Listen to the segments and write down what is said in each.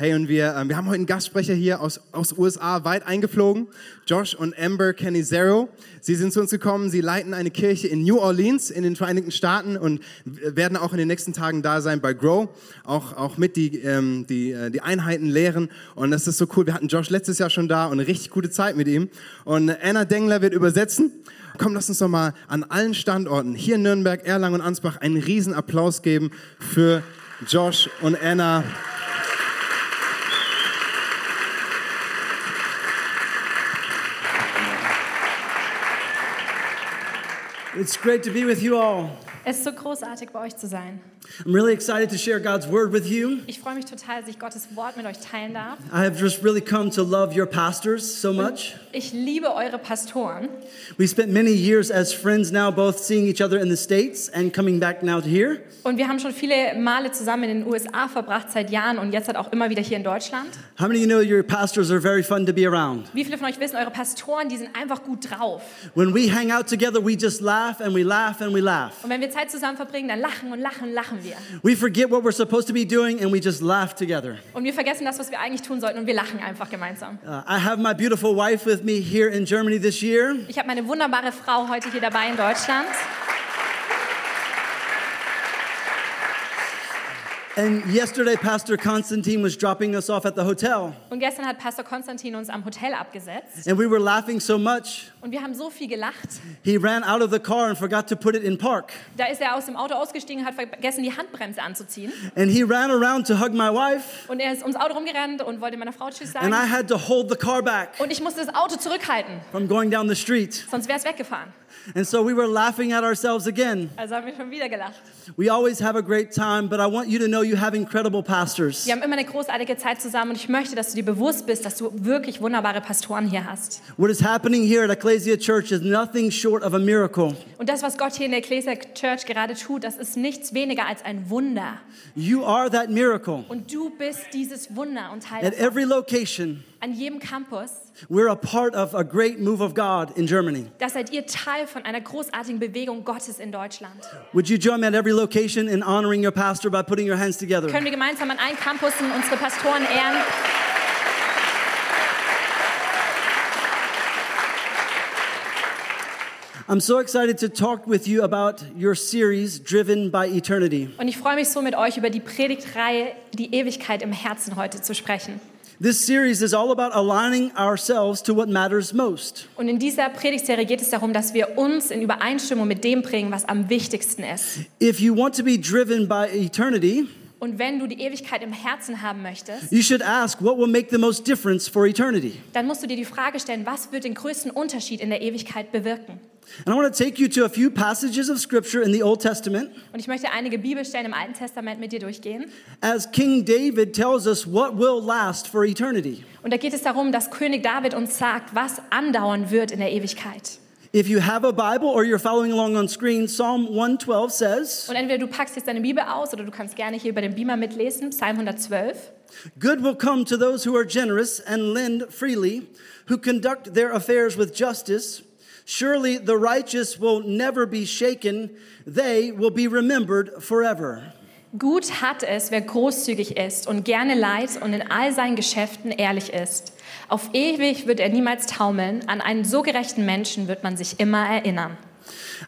Hey, und wir, ähm, wir haben heute einen Gastsprecher hier aus, aus USA weit eingeflogen. Josh und Amber Canizero. Sie sind zu uns gekommen. Sie leiten eine Kirche in New Orleans in den Vereinigten Staaten und werden auch in den nächsten Tagen da sein bei Grow. Auch, auch mit die, ähm, die, äh, die Einheiten lehren. Und das ist so cool. Wir hatten Josh letztes Jahr schon da und eine richtig gute Zeit mit ihm. Und Anna Dengler wird übersetzen. Komm, lass uns doch mal an allen Standorten hier in Nürnberg, Erlangen und Ansbach einen riesen Applaus geben für Josh und Anna. It's great to be with you all. Es ist so großartig, bei euch zu sein. I'm really excited to share God's word with you. Ich freue mich total, dass ich Gottes Wort mit euch teilen darf. I have just really come to love your pastors so much. Ich liebe eure Pastoren. We spent many years as friends now, both seeing each other in the States and coming back now to here. Und wir haben schon viele Male zusammen in den USA verbracht seit Jahren und jetzt halt auch immer wieder hier in Deutschland. How many of you know your pastors are very fun to be around? Wie viele von euch wissen, eure Pastoren, die sind einfach gut drauf. When we hang out together, we just laugh and we laugh and we laugh. Und wenn wir Zeit zusammen verbringen, dann lachen und lachen und lachen wir. We forget what we're supposed to be doing and we just laugh together. Und wir vergessen das, was wir eigentlich tun sollten und wir lachen einfach gemeinsam. Uh, I have my beautiful wife with me here in Germany this year. Ich habe meine wunderbare Frau heute hier dabei in Deutschland. And yesterday, Pastor Constantine was dropping us off at the hotel. Und gestern hat Pastor Konstantin uns am Hotel abgesetzt. And we were laughing so much, Und wir haben so viel gelacht. he ran out of the car and forgot to put it in park. Da ist er aus dem Auto ausgestiegen und hat vergessen, die Handbremse anzuziehen. And he ran around to hug my wife, Und er ist ums Auto rumgerannt und wollte meiner Frau Tschüss and I sagen. had to hold the car back Und ich musste das Auto zurückhalten, from going down the street. sonst wäre es weggefahren. And so we were laughing at ourselves again. Also haben wir schon wieder gelacht. We always have a great time, but I want you to know you have incredible pastors. Wir haben immer eine großartige Zeit zusammen und ich möchte, dass du dir bewusst bist, dass du wirklich wunderbare Pastoren hier hast. What is happening here at Ecclesia Church is nothing short of a miracle. Und das, was Gott hier in der Ecclesia Church gerade tut, das ist nichts weniger als ein Wunder. You are that miracle. Und du bist dieses Wunder und Teil At every location, An jedem Campus, we're a part of a great move of God in Germany. da seid ihr Teil von einer großartigen Bewegung Gottes in Deutschland. Would you join me at every location in honoring your pastor by putting your hands together? Können wir gemeinsam an allen Campussen unsere Pastoren ehren? I'm so excited to talk with you about your series, Driven by Eternity. Und ich freue mich so mit euch über die Predigtreihe Die Ewigkeit im Herzen heute zu sprechen. This series is all about aligning ourselves to what matters most. Und in dieser Predigtserie geht es darum, dass wir uns in Übereinstimmung mit dem bringen, was am wichtigsten ist. If you want to be driven by eternity, Und wenn du die Ewigkeit im Herzen haben möchtest, you should ask what will make the most difference for eternity. dann musst du dir die Frage stellen, was wird den größten Unterschied in der Ewigkeit bewirken? And I want to take you to a few passages of scripture in the Old Testament Und ich möchte einige Bibelstellen im Alten Testament mit dir durchgehen. as King David tells us what will last for eternity. Und da geht es darum, dass König David uns sagt, was andauern wird in der Ewigkeit. If you have a Bible or you're following along on screen, Psalm 112 says, Und entweder du packst jetzt deine Bibel aus oder du kannst gerne hier über den Beamer mitlesen, Psalm 112. Good will come to those who are generous and lend freely, who conduct their affairs with justice. Surely the righteous will never be shaken, they will be remembered forever. Gut hat es, wer großzügig ist und gerne leiht und in all seinen Geschäften ehrlich ist. Auf ewig wird er niemals taumeln, an einen so gerechten Menschen wird man sich immer erinnern.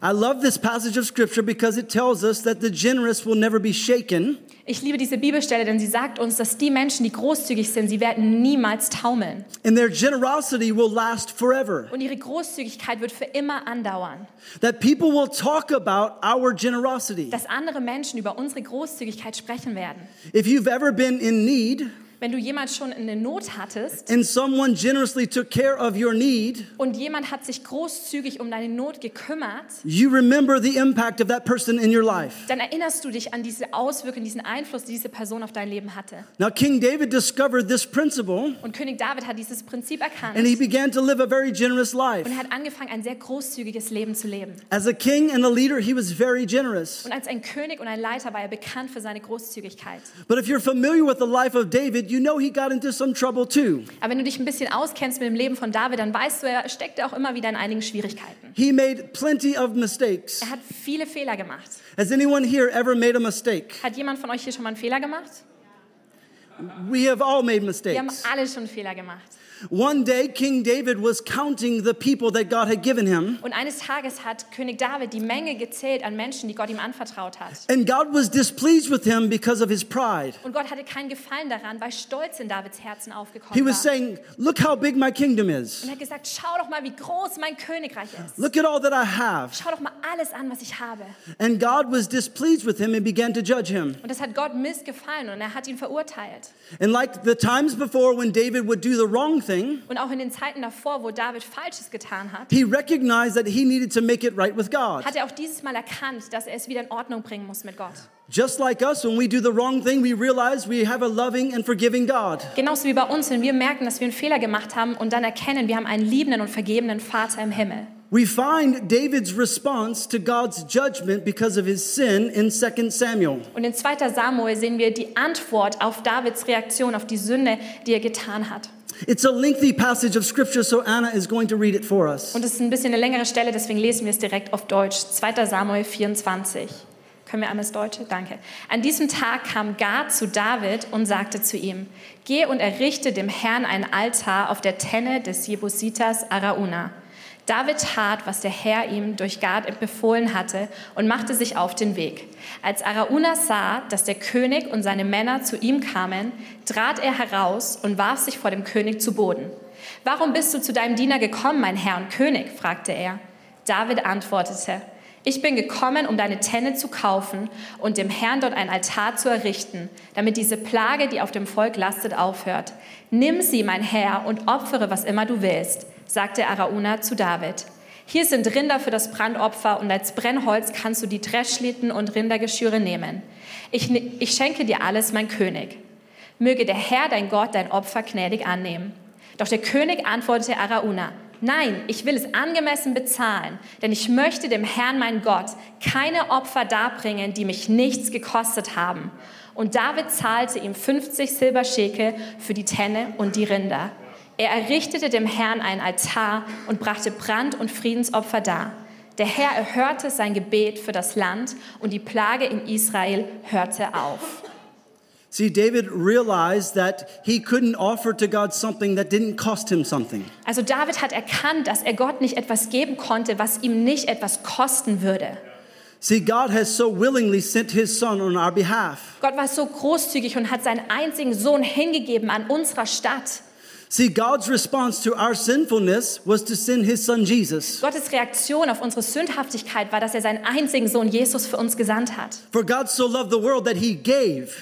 I love this passage of scripture because it tells us that the generous will never be shaken, Ich liebe diese Bibelstelle, denn sie sagt uns, dass die Menschen, die großzügig sind, sie werden niemals taumeln. and their generosity will last forever. Und ihre Großzügigkeit wird für immer andauern. That people will talk about our generosity. Dass andere Menschen über unsere Großzügigkeit sprechen werden. If you've ever been in need Wenn du jemand schon eine Not hattest and someone generously took care of your need, und jemand hat sich großzügig um deine Not gekümmert, you remember the impact of that person in your life. dann erinnerst du dich an diese Auswirkungen, diesen Einfluss, die diese Person auf dein Leben hatte. Now, King David discovered this principle Und König David hat dieses Prinzip erkannt and he began to live a very generous life. und er hat angefangen, ein sehr großzügiges Leben zu leben. As a king and a leader, he was very generous. Und als ein König und ein Leiter war er bekannt für seine Großzügigkeit. But if you're familiar with the life of David, you know he got into some trouble too. Aber wenn du dich ein bisschen auskennst mit dem Leben von David, dann weißt du, er steckte auch immer wieder in einigen Schwierigkeiten. He made plenty of mistakes. Er hat viele Fehler gemacht. Has anyone here ever made a mistake? Hat jemand von euch hier schon mal einen Fehler gemacht? We have all made Wir haben mistakes. alle schon Fehler gemacht. One day, King David was counting the people that God had given him, Und eines Tages hat König David die Menge gezählt an Menschen, die Gott ihm anvertraut hat. and God was displeased with him because of his pride. Und Gott hatte keinen Gefallen daran, weil Stolz in Davids Herzen aufgekommen He war. was saying, Look how big my kingdom is. Und er hat gesagt, schau doch mal, wie groß mein Königreich ist. Look at all that I have. Schau doch mal alles an, was ich habe. And God was displeased with him and began to judge him. Und das hat Gott missgefallen und er hat ihn verurteilt. And like the times before when David would do the wrong thing, Und auch in den Zeiten davor, wo David Falsches getan hat, he recognized that he needed to make it right with God. hat er auch dieses Mal erkannt, dass er es wieder in Ordnung bringen muss mit Gott. Just like us, when we do the wrong thing, we realize we have a loving and forgiving God. Genauso wie bei uns, wenn wir merken, dass wir einen Fehler gemacht haben und dann erkennen, wir haben einen liebenden und vergebenen Vater im Himmel. We find David's response to God's judgment because of his sin in 2 Samuel. Und in 2. Samuel sehen wir die Antwort auf Davids Reaktion auf die Sünde, die er getan hat. It's a lengthy passage of scripture, so Anna is going to read it for us. Und es ist ein bisschen eine längere Stelle, deswegen lesen wir es direkt auf Deutsch. 2. Samuel 24. Können wir einmal das Deutsche? Danke. An diesem Tag kam Gad zu David und sagte zu ihm, Geh und errichte dem Herrn einen Altar auf der Tenne des Jebusiters Arauna. David tat, was der Herr ihm durch Gad befohlen hatte und machte sich auf den Weg. Als Arauna sah, dass der König und seine Männer zu ihm kamen, trat er heraus und warf sich vor dem König zu Boden. Warum bist du zu deinem Diener gekommen, mein Herr und König? fragte er. David antwortete, ich bin gekommen, um deine Tenne zu kaufen und dem Herrn dort ein Altar zu errichten, damit diese Plage, die auf dem Volk lastet, aufhört. Nimm sie, mein Herr, und opfere, was immer du willst, sagte Arauna zu David. Hier sind Rinder für das Brandopfer und als Brennholz kannst du die Dreschlitten und Rindergeschüre nehmen. Ich, ich schenke dir alles, mein König. Möge der Herr, dein Gott, dein Opfer gnädig annehmen. Doch der König antwortete Arauna, nein, ich will es angemessen bezahlen, denn ich möchte dem Herrn, mein Gott, keine Opfer darbringen, die mich nichts gekostet haben. Und David zahlte ihm 50 Silberschekel für die Tenne und die Rinder. Er errichtete dem Herrn einen Altar und brachte Brand- und Friedensopfer dar. Der Herr erhörte sein Gebet für das Land und die Plage in Israel hörte auf. See, David realized that he couldn't offer to God something that didn't cost him something. Also David hat erkannt, dass er Gott nicht etwas geben konnte, was ihm nicht etwas kosten würde. See, God has so willingly sent his son on our behalf. Gott war so großzügig und hat seinen einzigen Sohn hingegeben an unserer Stadt. See, God's response to our sinfulness was to send his son Jesus. Gottes Reaktion auf unsere Sündhaftigkeit war, dass er seinen einzigen Sohn Jesus für uns gesandt hat. For God so loved the world that he gave.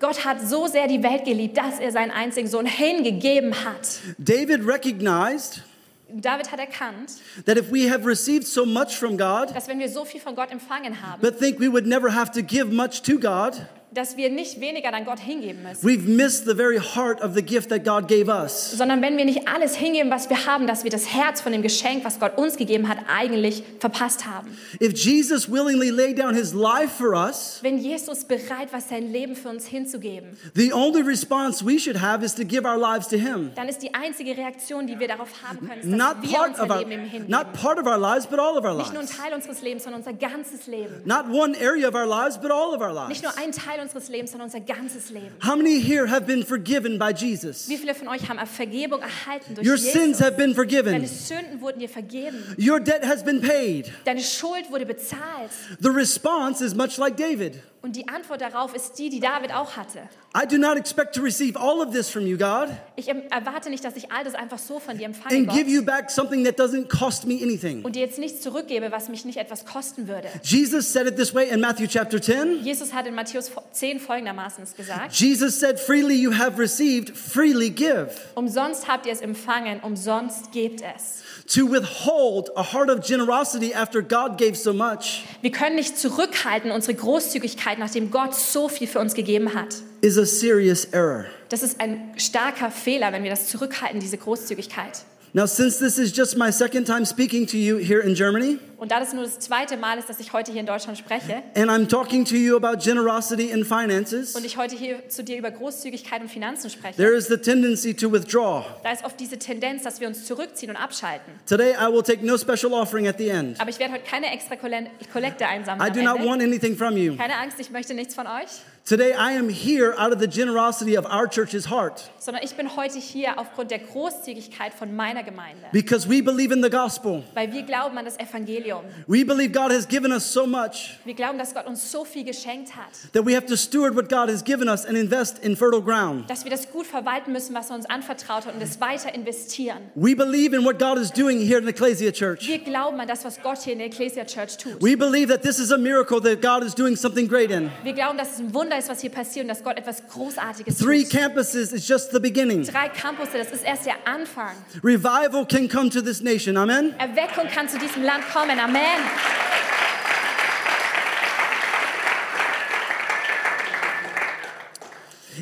Gott hat so sehr die Welt geliebt, dass er seinen einzigen Sohn hingegeben hat. David recognized David hat erkannt, that if we have received so much from God, dass wenn wir so viel von Gott empfangen haben, but think we would never have to give much to God, dass wir nicht weniger an Gott hingeben müssen, we've missed the very heart of the gift that God gave us. sondern wenn wir nicht alles hingeben, was wir haben, dass wir das Herz von dem Geschenk, was Gott uns gegeben hat, eigentlich verpasst haben. If Jesus willingly laid down his life for us, Wenn Jesus bereit war, sein Leben für uns hinzugeben, the only response we should have is to give our lives to him. dann ist die einzige Reaktion, die wir darauf haben können, ist, dass Not wir part unser our Leben ihm hingeben. not part of our lives, but all of our Nicht nur ein lives. Teil unseres Lebens, sondern unser ganzes Leben. Not one area of our lives, but all of our lives. Nicht nur ein Teil unseres Lebens, sondern unser ganzes Leben. How many here have been forgiven by Jesus? Wie viele von euch haben Vergebung erhalten durch Your Jesus? sins have been forgiven. Deine Sünden wurden dir vergeben. Your debt has been paid. Deine Schuld wurde bezahlt. The response is much like David. Und die Antwort darauf ist die, die David auch hatte. I do not expect to receive all of this from you, God, Ich erwarte nicht, dass ich all das einfach so von dir empfange, and Gott, give you back something that doesn't cost me anything. und dir jetzt nichts zurückgebe, was mich nicht etwas kosten würde. Jesus said it this way in Matthew chapter 10. Jesus hat in Matthäus 10 folgendermaßen gesagt. Jesus said, Freely you have received, freely give. Umsonst habt ihr es empfangen, umsonst gebt es. To withhold a heart of generosity after God gave so much Wir können nicht zurückhalten unsere Großzügigkeit, nachdem Gott so viel für uns gegeben hat. is a serious error. Das ist ein starker Fehler, wenn wir das zurückhalten, diese Großzügigkeit. Now, since this is just my second time speaking to you here in Germany, Und da das nur das zweite Mal ist, dass ich heute hier in Deutschland spreche and I'm talking to you about generosity and finances, und ich heute hier zu dir über Großzügigkeit und Finanzen spreche, there is the tendency to withdraw. da ist oft diese Tendenz, dass wir uns zurückziehen und abschalten. Today, I will take no special offering at the end. Aber ich werde heute keine extra Kolle- Kollekte einsammeln. I do not want anything from you. Keine Angst, ich möchte nichts von euch. Today, I am here out of the generosity of our church's heart sondern ich bin heute hier aufgrund der Großzügigkeit von meiner Gemeinde. because we believe in the gospel. Weil wir glauben an das Evangelium. We believe God has given us so much Wir glauben, dass Gott uns so viel geschenkt hat, that we have to steward what God has given us and invest in fertile ground. dass wir das gut verwalten müssen, was er uns anvertraut hat und es weiter investieren. We believe in what God is doing here in Ecclesia Church. Wir glauben an das, was Gott hier in der Ecclesia Church tut. We believe that this is a miracle that God is doing something great in. Wir glauben, dass es ein Wunder ist, was hier passiert und dass Gott etwas Großartiges Three tut. campuses is just the beginning. Drei Campus, das ist erst der Anfang. Revival can come to this nation. Amen. Erweckung kann zu diesem Land kommen. Amen.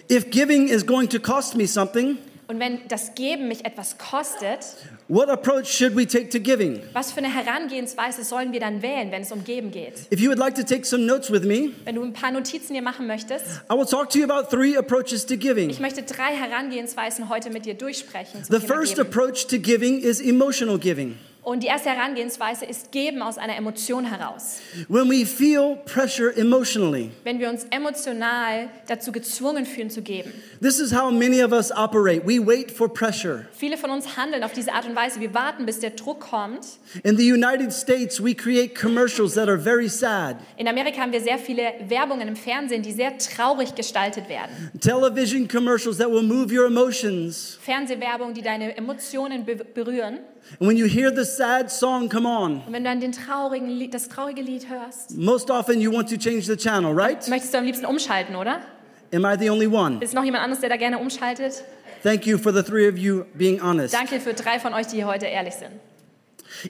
If giving is going to cost me something, Und wenn das Geben mich etwas kostet, what approach should we take to giving? was für eine Herangehensweise sollen wir dann wählen, wenn es um Geben geht? If you would like to take some notes with me, Wenn du ein paar Notizen hier machen möchtest, I will talk to you about three approaches to giving. ich möchte drei Herangehensweisen heute mit dir durchsprechen. The first Geben. approach to giving is emotional giving. Und die erste Herangehensweise ist Geben aus einer Emotion heraus. When we feel pressure emotionally, Wenn wir uns emotional dazu gezwungen fühlen zu geben. this is how many of us operate. We wait for pressure. Viele von uns handeln auf diese Art und Weise. Wir warten, bis der Druck kommt. In the United States, we create commercials that are very sad. In Amerika haben wir sehr viele Werbungen im Fernsehen, die sehr traurig gestaltet werden. Television commercials that will move your emotions. Fernsehwerbung, die deine Emotionen be berühren. And when you hear the sad song come on, Und wenn du dann den traurigen Lied, das traurige Lied hörst, most often you want to change the channel, right? möchtest du am liebsten umschalten, oder? Am I the only one? Ist noch jemand anderes, der da gerne umschaltet? Thank you for the three of you being honest. Danke für drei von euch, die heute ehrlich sind.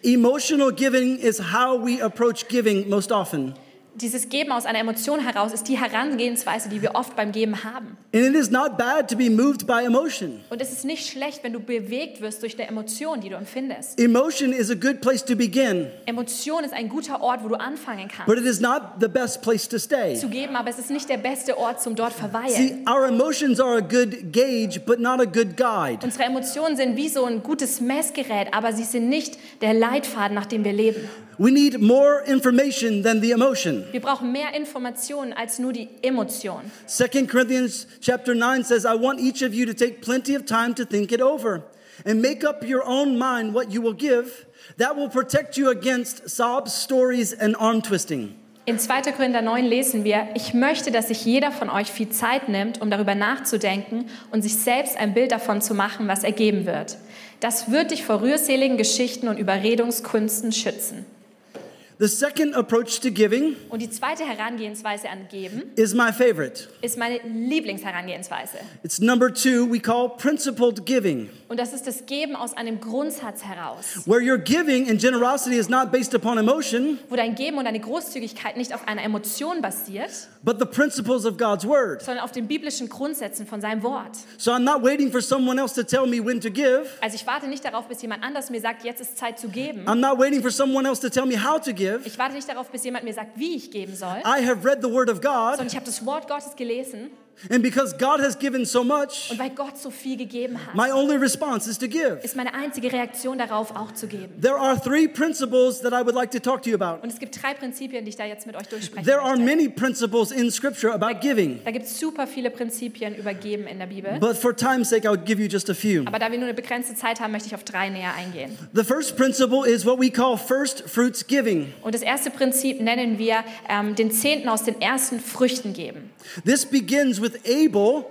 Emotional giving is how we approach giving most often. Dieses Geben aus einer Emotion heraus ist die Herangehensweise, die wir oft beim Geben haben. And it is not bad to be moved by emotion. Und es ist nicht schlecht, wenn du bewegt wirst durch eine Emotion, die du empfindest. Emotion is a good place to begin, Emotion ist ein guter Ort, wo du anfangen kannst but it is not the best place to stay. zu geben, aber es ist nicht der beste Ort zum dort verweilen. See, our emotions are a good gauge, but not a good guide. Unsere Emotionen sind wie so ein gutes Messgerät, aber sie sind nicht der Leitfaden, nach dem wir leben. We need more information than the emotion. Wir brauchen mehr Informationen als nur die Emotion. 2 Corinthians chapter 9 says, I want each of you to take plenty of time to think it over and make up your own mind what you will give. That will protect you against sobs, stories, and arm twisting. In 2. Korinther 9 lesen wir, ich möchte, dass sich jeder von euch viel Zeit nimmt, um darüber nachzudenken und sich selbst ein Bild davon zu machen, was er geben wird. Das wird dich vor rührseligen Geschichten und Überredungskünsten schützen. The second approach to giving Und die zweite Herangehensweise an Geben is my favorite. ist meine Lieblingsherangehensweise. It's number two, we call principled giving, Und das ist das Geben aus einem Grundsatz heraus, where your giving and generosity is not based upon emotion, wo dein Geben und deine Großzügigkeit nicht auf einer Emotion basiert, but the principles of God's word. sondern auf den biblischen Grundsätzen von seinem Wort. So I'm not waiting for someone else to tell me when to give. Also ich warte nicht darauf, bis jemand anders mir sagt, jetzt ist Zeit zu geben. I'm not waiting for someone else to tell me how to give. Ich warte nicht darauf, bis jemand mir sagt, wie ich geben soll, I have read the word of God, sondern ich habe das Wort Gottes gelesen and because God has given so much, und weil Gott so viel gegeben hat, my only response is to give. ist meine einzige Reaktion darauf auch zu geben. There are three principles that I would like to talk to you about. Und es gibt drei Prinzipien, die ich da jetzt mit euch durchsprechen There are möchte. many principles in Scripture about giving, Da gibt es super viele Prinzipien über Geben in der Bibel. but for time's sake, I would give you just a few. Aber da wir nur eine begrenzte Zeit haben, möchte ich auf drei näher eingehen. The first principle is what we call first fruits giving. Und das erste Prinzip nennen wir ähm, den Zehnten aus den ersten Früchten geben. This begins with Abel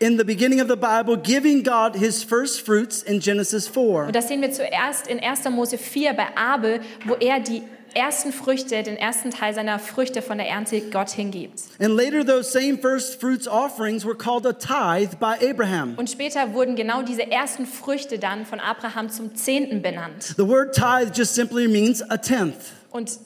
in the beginning of the Bible giving God his first fruits in Genesis 4. Und das sehen wir zuerst in 1. Mose 4 bei Abel, wo er die ersten Früchte, den ersten Teil seiner Früchte von der Ernte Gott hingibt. And later, those same first fruits offerings were called a tithe by Abraham. Und später wurden genau diese ersten Früchte dann von Abraham zum Zehnten benannt. The word tithe just simply means a tenth. Und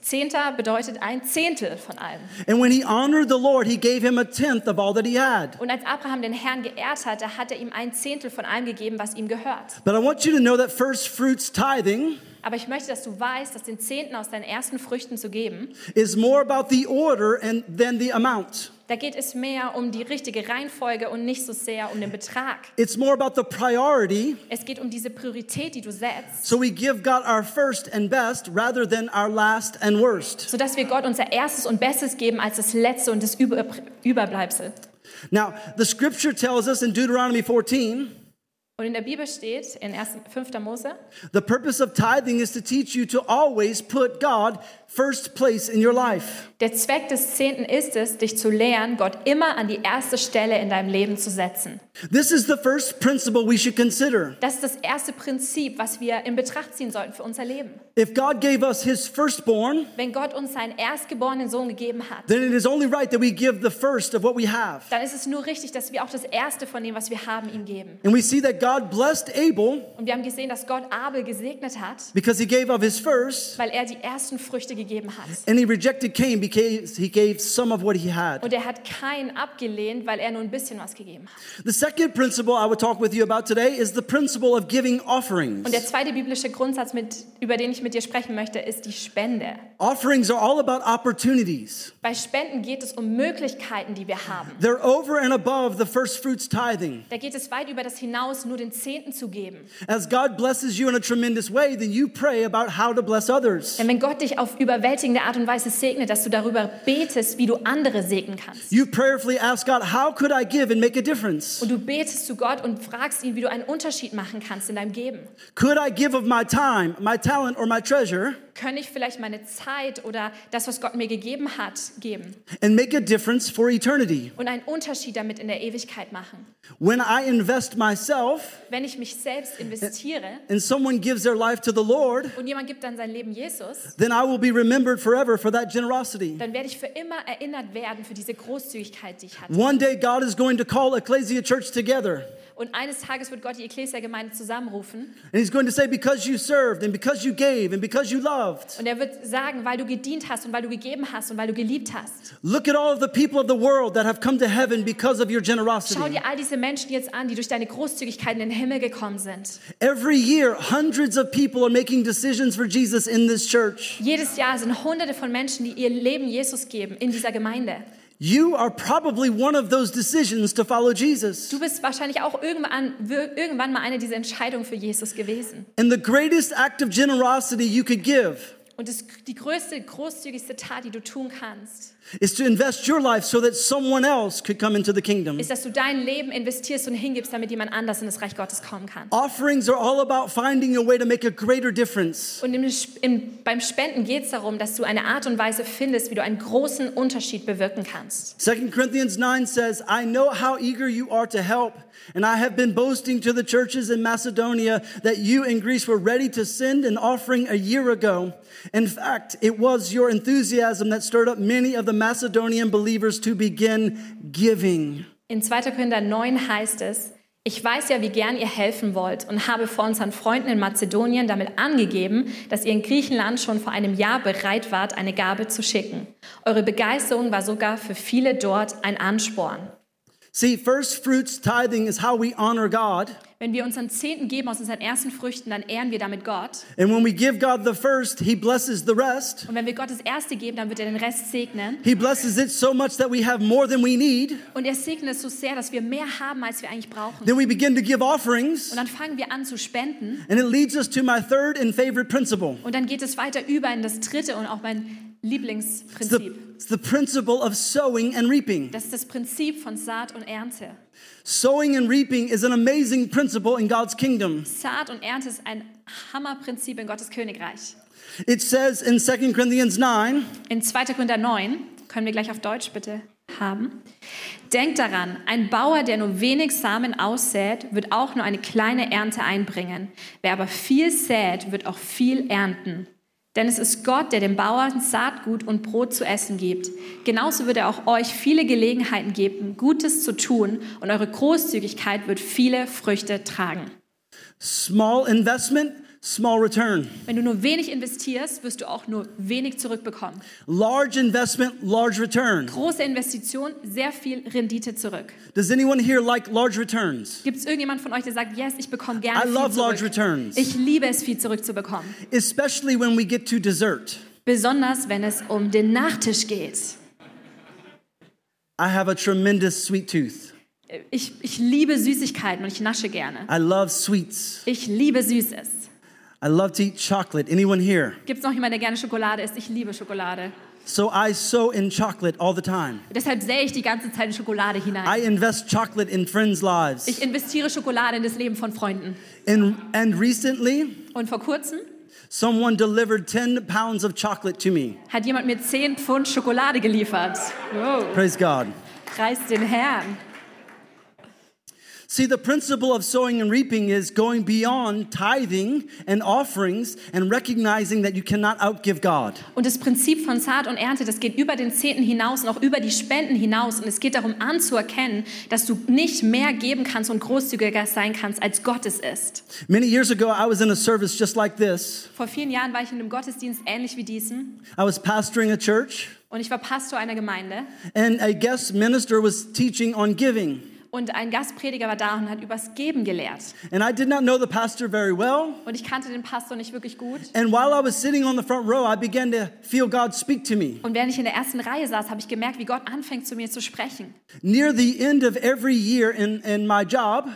Zehnter bedeutet ein Zehntel von allem. And when he honored the Lord, he gave him a tenth of all that he had. Und als Abraham den Herrn geehrt hatte, hat er ihm ein Zehntel von allem gegeben, was ihm gehört. But I want you to know that first fruits tithing Aber ich möchte, dass du weißt, dass den Zehnten aus deinen ersten Früchten zu geben, is more about the order and than the amount. da geht es mehr um die richtige Reihenfolge und nicht so sehr um den Betrag. It's more about the priority. Es geht um diese Priorität, die du setzt, So we give God our first and best rather than our last and worst. sodass wir Gott unser erstes und Bestes geben als das Letzte und das Über Überbleibsel. Now, the scripture tells us in Deuteronomy 14 Und in der Bibel steht, in 1. 5. Mose, the purpose of tithing is to teach you to always put God first place in your life. der Zweck des Zehnten ist es, dich zu lehren, Gott immer an die erste Stelle in deinem Leben zu setzen. This is the first principle we should consider. Das ist das erste Prinzip, was wir in Betracht ziehen sollten für unser Leben. If God gave us his firstborn, Wenn Gott uns seinen erstgeborenen Sohn gegeben hat, then it is only right that we give the first of what we have. dann ist es nur richtig, dass wir auch das Erste von dem, was wir haben, ihm geben. And we see that God blessed Abel Und wir haben gesehen, dass Gott Abel gesegnet hat, because he gave of his first, weil er die ersten Früchte gegeben hat. and he rejected Cain because he gave some of what he had. Und er hat keinen abgelehnt, weil er nur ein bisschen was gegeben hat. The second principle I would talk with you about today is the principle of giving offerings. Und der zweite biblische Grundsatz, mit, über den ich mit dir sprechen möchte, ist die Spende. Offerings are all about opportunities. Bei Spenden geht es um Möglichkeiten, die wir haben. They're over and above the first fruits tithing. Da geht es weit über das hinaus, nur den Zehnten zu geben. As God blesses you in a tremendous way, then you pray about how to bless others. Denn wenn Gott dich auf überwältigende Art und Weise segnet, dass du darüber betest, wie du andere segnen kannst. You prayerfully ask God, how could I give and make a difference? Und du betest zu Gott und fragst ihn, wie du einen Unterschied machen kannst in deinem Geben. Could I give of my time, my talent, or my treasure Kann ich vielleicht meine Zeit oder das, was Gott mir gegeben hat, geben and make a difference for eternity? und einen Unterschied damit in der Ewigkeit machen? When I invest myself Wenn ich mich selbst investiere and someone gives their life to the Lord, und jemand gibt dann sein Leben Jesus, then I will be remembered forever for that generosity. dann werde ich für immer erinnert werden für diese Großzügigkeit, die ich hatte. One day, God is going to call Ecclesia Church together. Und eines Tages wird Gott die Ecclesia-Gemeinde zusammenrufen And He's going to say, Because you served, and because you gave, and because you loved, und er wird sagen, weil du gedient hast und weil du gegeben hast und weil du geliebt hast. look at all of the people of the world that have come to heaven because of your Schau generosity. dir all diese Menschen jetzt an, die durch deine Großzügigkeit in den Himmel gekommen sind. Every year, hundreds of people are making decisions for Jesus in this church. Jedes Jahr sind hunderte von Menschen, die ihr Leben Jesus geben in dieser Gemeinde. You are probably one of those decisions to follow Jesus. Du bist wahrscheinlich auch irgendwann, irgendwann mal eine dieser Entscheidungen für Jesus gewesen. And the greatest act of generosity you could give Und das, die größte, großzügigste Tat, die du tun kannst, is to invest your life so that someone else could come into the kingdom. ist, dass du dein Leben investierst und hingibst, damit jemand anders in das Reich Gottes kommen kann. Offerings are all about finding a way to make a greater difference. Und im, im, beim Spenden geht es darum, dass du eine Art und Weise findest, wie du einen großen Unterschied bewirken kannst. 2 Corinthians 9 says, I know how eager you are to help, and I have been boasting to the churches in Macedonia that you in Greece were ready to send an offering a year ago. In fact, it was your enthusiasm that stirred up many of the Macedonian believers to begin giving. In 2. Korinther 9 heißt es, ich weiß ja, wie gern ihr helfen wollt und habe vor unseren Freunden in Mazedonien damit angegeben, dass ihr in Griechenland schon vor einem Jahr bereit wart, eine Gabe zu schicken. Eure Begeisterung war sogar für viele dort ein Ansporn. See, first fruits tithing is how we honor God. Wenn wir unseren Zehnten geben aus unseren ersten Früchten, dann ehren wir damit Gott. And when we give God the first, He blesses the rest. Und wenn wir Gott das Erste geben, dann wird er den Rest segnen. He blesses it so much that we have more than we need. Und er segnet es so sehr, dass wir mehr haben, als wir eigentlich brauchen. Then we begin to give offerings. Und dann fangen wir an zu spenden. And it leads us to my third and favorite principle. Und dann geht es weiter über in das dritte und auch mein Lieblingsprinzip. It's the principle of sowing and reaping. Das ist das Prinzip von Saat und Ernte. Sowing and reaping is an amazing principle in God's kingdom. Saat und Ernte ist ein Hammerprinzip in Gottes Königreich. It says in 2 Corinthians 9, In 2. Korinther 9, können wir gleich auf Deutsch bitte haben. Denkt daran, ein Bauer, der nur wenig Samen aussät, wird auch nur eine kleine Ernte einbringen. Wer aber viel sät, wird auch viel ernten. Denn es ist Gott, der dem Bauern Saatgut und Brot zu essen gibt. Genauso wird er auch euch viele Gelegenheiten geben, Gutes zu tun, und eure Großzügigkeit wird viele Früchte tragen. small investment, small return. Wenn du nur wenig investierst, wirst du auch nur wenig zurückbekommen. Large investment, large return. Große Investition, sehr viel Rendite zurück. Does anyone here like large returns? Gibt es irgendjemand von euch, der sagt, yes, ich bekomme gerne I viel love zurück. large returns. Ich liebe es, viel zurückzubekommen. Especially when we get to dessert. Besonders, wenn es um den Nachtisch geht. I have a tremendous sweet tooth. Ich, ich liebe Süßigkeiten und ich nasche gerne. I love sweets. Ich liebe Süßes. I love to eat chocolate. Anyone here? Gibt es noch jemanden, der gerne Schokolade isst? Ich liebe Schokolade. So I sow in chocolate all the time. Deshalb sähe ich die ganze Zeit in Schokolade hinein. I invest chocolate in friends' lives. Ich investiere Schokolade in das Leben von Freunden. And, and recently, Und vor kurzem someone delivered 10 pounds of chocolate to me. hat jemand mir 10 Pfund Schokolade geliefert. Wow. Praise God. Preis den Herrn. See, the principle of sowing and reaping is going beyond tithing and offerings and recognizing that you cannot outgive God. Und das Prinzip von Saat und Ernte, das geht über den Zehnten hinaus und auch über die Spenden hinaus. Und es geht darum anzuerkennen, dass du nicht mehr geben kannst und großzügiger sein kannst, als Gott es ist. Many years ago, I was in a service just like this. Vor vielen Jahren war ich in einem Gottesdienst ähnlich wie diesem. I was pastoring a church, Und ich war Pastor einer Gemeinde. and a guest minister was teaching on giving. Und ein Gastprediger war da und hat übers Geben gelehrt. And I did not know the pastor very well. Und ich kannte den Pastor nicht wirklich gut. And while I was sitting on the front row, I began to feel God speak to me. Und während ich in der ersten Reihe saß, habe ich gemerkt, wie Gott anfängt zu mir zu sprechen. Near the end of every year in, in my job,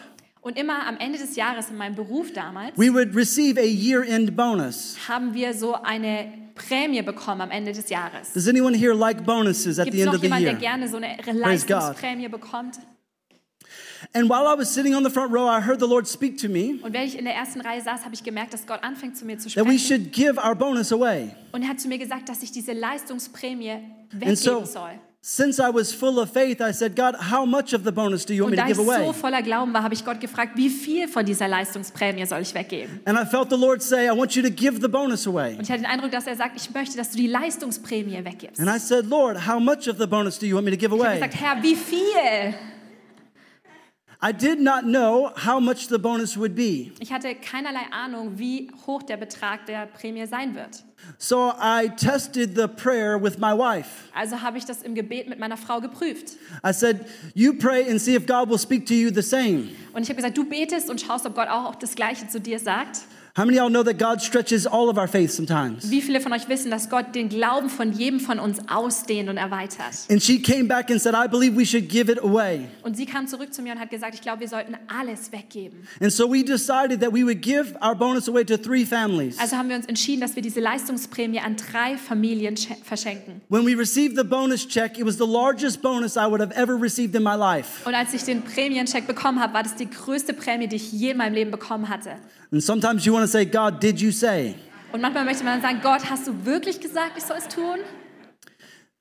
Und immer am Ende des Jahres in meinem Beruf damals we would receive a year end bonus. haben wir so eine Prämie bekommen am Ende des Jahres. Does anyone here like bonuses at Gibt the es end noch of the jemanden, der year? gerne so eine. Leistungsprämie bekommt? And while I was sitting on the front row, I heard the Lord speak to me Und während ich in der ersten Reihe saß, habe ich gemerkt, dass Gott anfängt zu mir zu that we sprechen. should give our bonus away. Und er hat zu mir gesagt, dass ich diese Leistungsprämie And so, weggeben soll. since I was full of faith, I said, God, how much of the bonus do you want Und me da to ich give away? so voller Glauben war, habe ich Gott gefragt, wie viel von dieser Leistungsprämie soll ich weggeben? And I felt the Lord say, I want you to give the bonus away. Und ich hatte den Eindruck, dass er sagt, ich möchte, dass du die Leistungsprämie weggibst. And I said, Lord, how much of the bonus do you want me to give Ich habe away? gesagt, Herr, wie viel? I did not know how much the bonus would be. Ich hatte keinerlei Ahnung, wie hoch der Betrag der Prämie sein wird. So I tested the prayer with my wife. Also habe ich das im Gebet mit meiner Frau geprüft. I said, You pray and see if God will speak to you the same. Und ich habe gesagt, du betest und schaust, ob Gott auch das Gleiche zu dir sagt. How many of y'all know that God stretches all of our faith sometimes? Wie viele von euch wissen, dass Gott den Glauben von jedem von uns ausdehnt und erweitert? And she came back and said, I believe we should give it away. Und sie kam zurück zu mir und hat gesagt, ich glaube, wir sollten alles weggeben. And so we decided that we would give our bonus away to three families. Also haben wir uns entschieden, dass wir diese Leistungsprämie an drei Familien sch- verschenken. When we received the bonus check, it was the largest bonus I would have ever received in my life. Und als ich den Prämiencheck bekommen habe, war das die größte Prämie, die ich je in meinem Leben bekommen hatte. And sometimes you want to say, God, did you say? Und manchmal möchte man sagen, Gott, hast du wirklich gesagt, ich soll es tun?